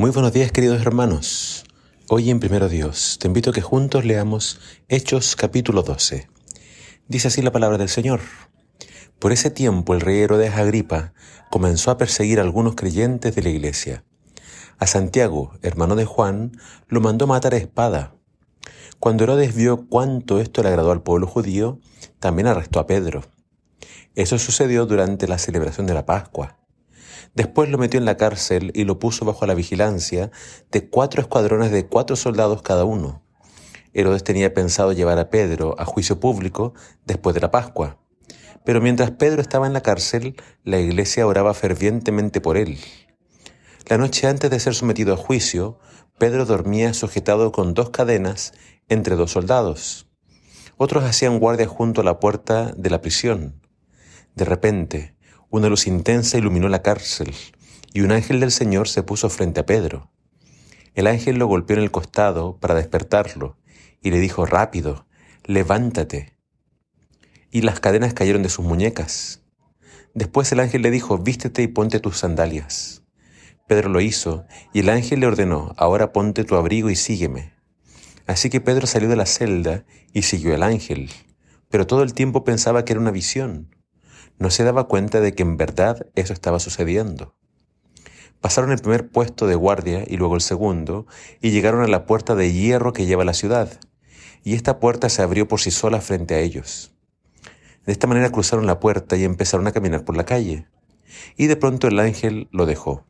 Muy buenos días queridos hermanos. Hoy en Primero Dios te invito a que juntos leamos Hechos capítulo 12. Dice así la palabra del Señor. Por ese tiempo el rey Herodes Agripa comenzó a perseguir a algunos creyentes de la iglesia. A Santiago, hermano de Juan, lo mandó matar a espada. Cuando Herodes vio cuánto esto le agradó al pueblo judío, también arrestó a Pedro. Eso sucedió durante la celebración de la Pascua. Después lo metió en la cárcel y lo puso bajo la vigilancia de cuatro escuadrones de cuatro soldados cada uno. Herodes tenía pensado llevar a Pedro a juicio público después de la Pascua. Pero mientras Pedro estaba en la cárcel, la iglesia oraba fervientemente por él. La noche antes de ser sometido a juicio, Pedro dormía sujetado con dos cadenas entre dos soldados. Otros hacían guardia junto a la puerta de la prisión. De repente, una luz intensa iluminó la cárcel y un ángel del Señor se puso frente a Pedro. El ángel lo golpeó en el costado para despertarlo y le dijo, rápido, levántate. Y las cadenas cayeron de sus muñecas. Después el ángel le dijo, vístete y ponte tus sandalias. Pedro lo hizo y el ángel le ordenó, ahora ponte tu abrigo y sígueme. Así que Pedro salió de la celda y siguió al ángel, pero todo el tiempo pensaba que era una visión no se daba cuenta de que en verdad eso estaba sucediendo. Pasaron el primer puesto de guardia y luego el segundo, y llegaron a la puerta de hierro que lleva a la ciudad, y esta puerta se abrió por sí sola frente a ellos. De esta manera cruzaron la puerta y empezaron a caminar por la calle, y de pronto el ángel lo dejó.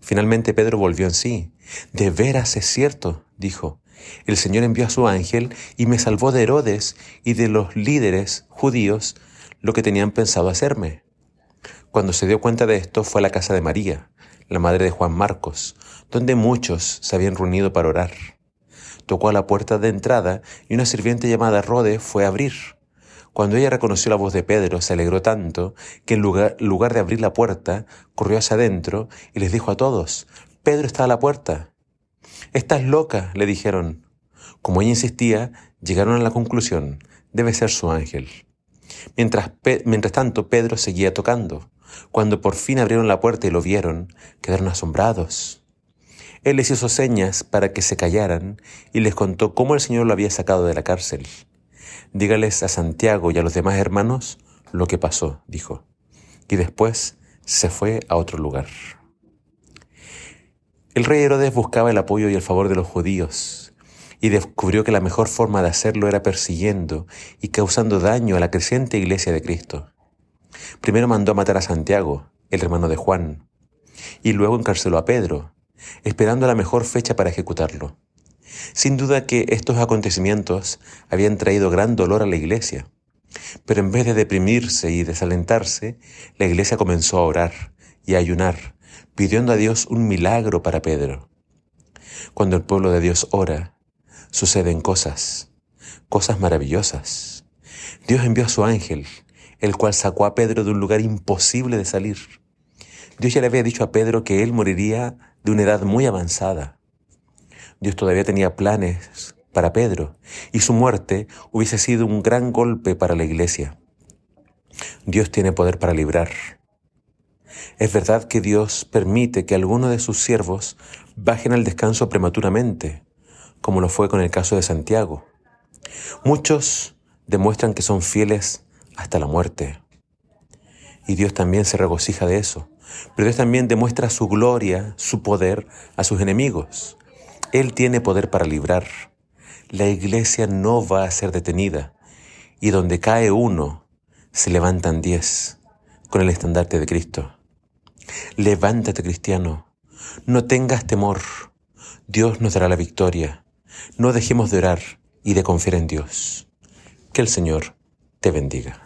Finalmente Pedro volvió en sí. De veras es cierto, dijo. El Señor envió a su ángel y me salvó de Herodes y de los líderes judíos lo que tenían pensado hacerme. Cuando se dio cuenta de esto fue a la casa de María, la madre de Juan Marcos, donde muchos se habían reunido para orar. Tocó a la puerta de entrada y una sirviente llamada Rode fue a abrir. Cuando ella reconoció la voz de Pedro, se alegró tanto que en lugar, lugar de abrir la puerta, corrió hacia adentro y les dijo a todos, Pedro está a la puerta. Estás loca, le dijeron. Como ella insistía, llegaron a la conclusión, debe ser su ángel. Mientras, mientras tanto, Pedro seguía tocando. Cuando por fin abrieron la puerta y lo vieron, quedaron asombrados. Él les hizo señas para que se callaran y les contó cómo el Señor lo había sacado de la cárcel. Dígales a Santiago y a los demás hermanos lo que pasó, dijo. Y después se fue a otro lugar. El rey Herodes buscaba el apoyo y el favor de los judíos, y descubrió que la mejor forma de hacerlo era persiguiendo y causando daño a la creciente iglesia de Cristo. Primero mandó a matar a Santiago, el hermano de Juan, y luego encarceló a Pedro, esperando la mejor fecha para ejecutarlo. Sin duda que estos acontecimientos habían traído gran dolor a la iglesia, pero en vez de deprimirse y desalentarse, la iglesia comenzó a orar y a ayunar, pidiendo a Dios un milagro para Pedro. Cuando el pueblo de Dios ora, suceden cosas, cosas maravillosas. Dios envió a su ángel, el cual sacó a Pedro de un lugar imposible de salir. Dios ya le había dicho a Pedro que él moriría de una edad muy avanzada. Dios todavía tenía planes para Pedro y su muerte hubiese sido un gran golpe para la iglesia. Dios tiene poder para librar. Es verdad que Dios permite que algunos de sus siervos bajen al descanso prematuramente, como lo fue con el caso de Santiago. Muchos demuestran que son fieles hasta la muerte. Y Dios también se regocija de eso. Pero Dios también demuestra su gloria, su poder a sus enemigos. Él tiene poder para librar. La iglesia no va a ser detenida. Y donde cae uno, se levantan diez con el estandarte de Cristo. Levántate, cristiano. No tengas temor. Dios nos dará la victoria. No dejemos de orar y de confiar en Dios. Que el Señor te bendiga.